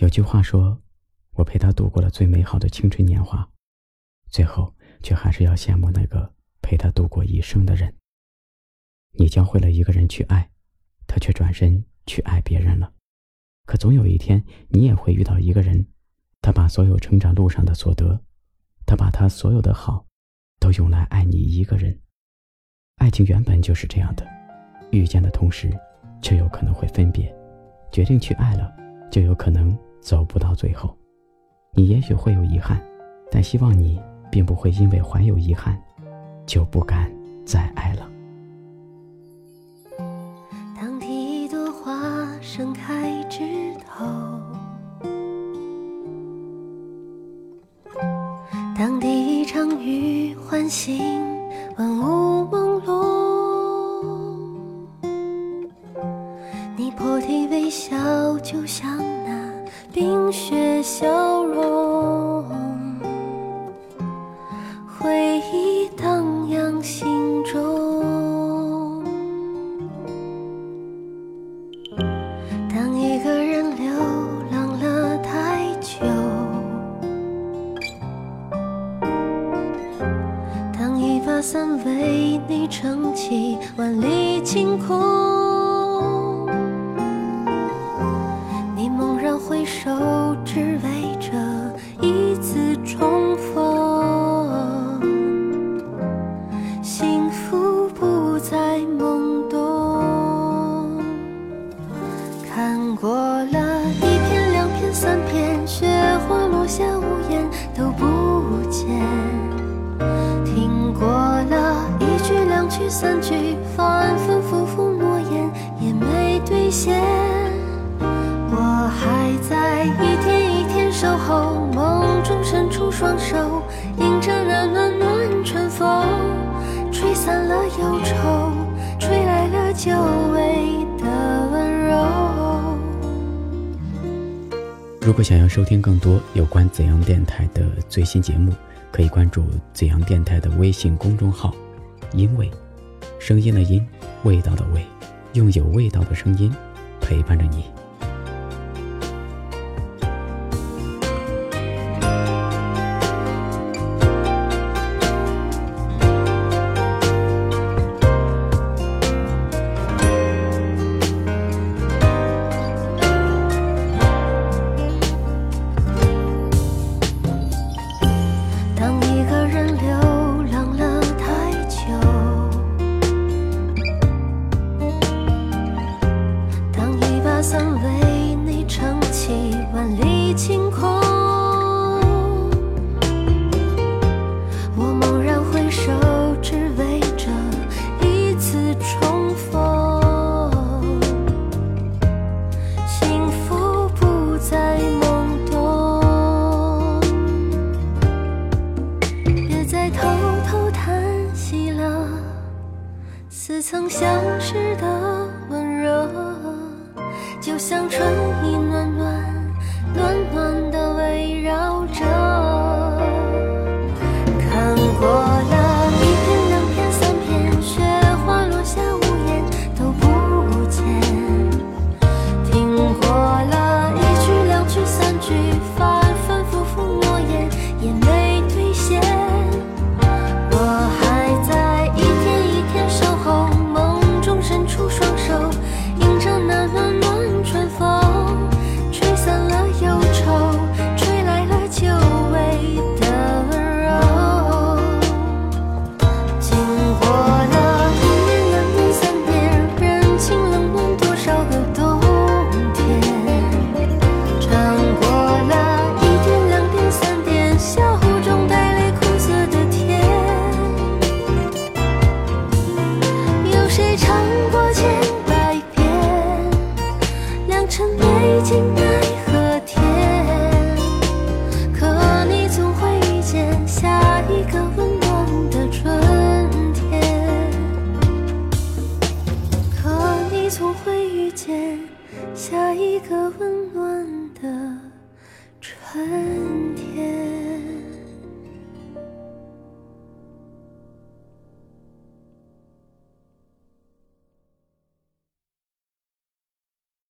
有句话说：“我陪他度过了最美好的青春年华，最后却还是要羡慕那个陪他度过一生的人。”你教会了一个人去爱，他却转身去爱别人了。可总有一天，你也会遇到一个人，他把所有成长路上的所得，他把他所有的好，都用来爱你一个人。爱情原本就是这样的，遇见的同时，却有可能会分别。决定去爱了，就有可能走不到最后。你也许会有遗憾，但希望你并不会因为怀有遗憾，就不敢再爱了。当第一朵花盛开枝头，当第一场雨唤醒万物朦胧。你破涕为笑，就像冰雪消融，回忆荡漾心中。当一个人流浪了太久，当一把伞为你撑起万里晴空。过了一片、两片、三片，雪花落下，屋檐都不见。听过了一句、两句、三句，反反复复诺言也没兑现。我还在一天一天守候，梦中伸出双手迎着那暖暖春风，吹散了忧愁，吹来了久如果想要收听更多有关怎样电台的最新节目，可以关注怎样电台的微信公众号“因为”，声音的音，味道的味，用有味道的声音陪伴着你。相识的温热，就像春意暖暖、总会遇见下一个温暖的春天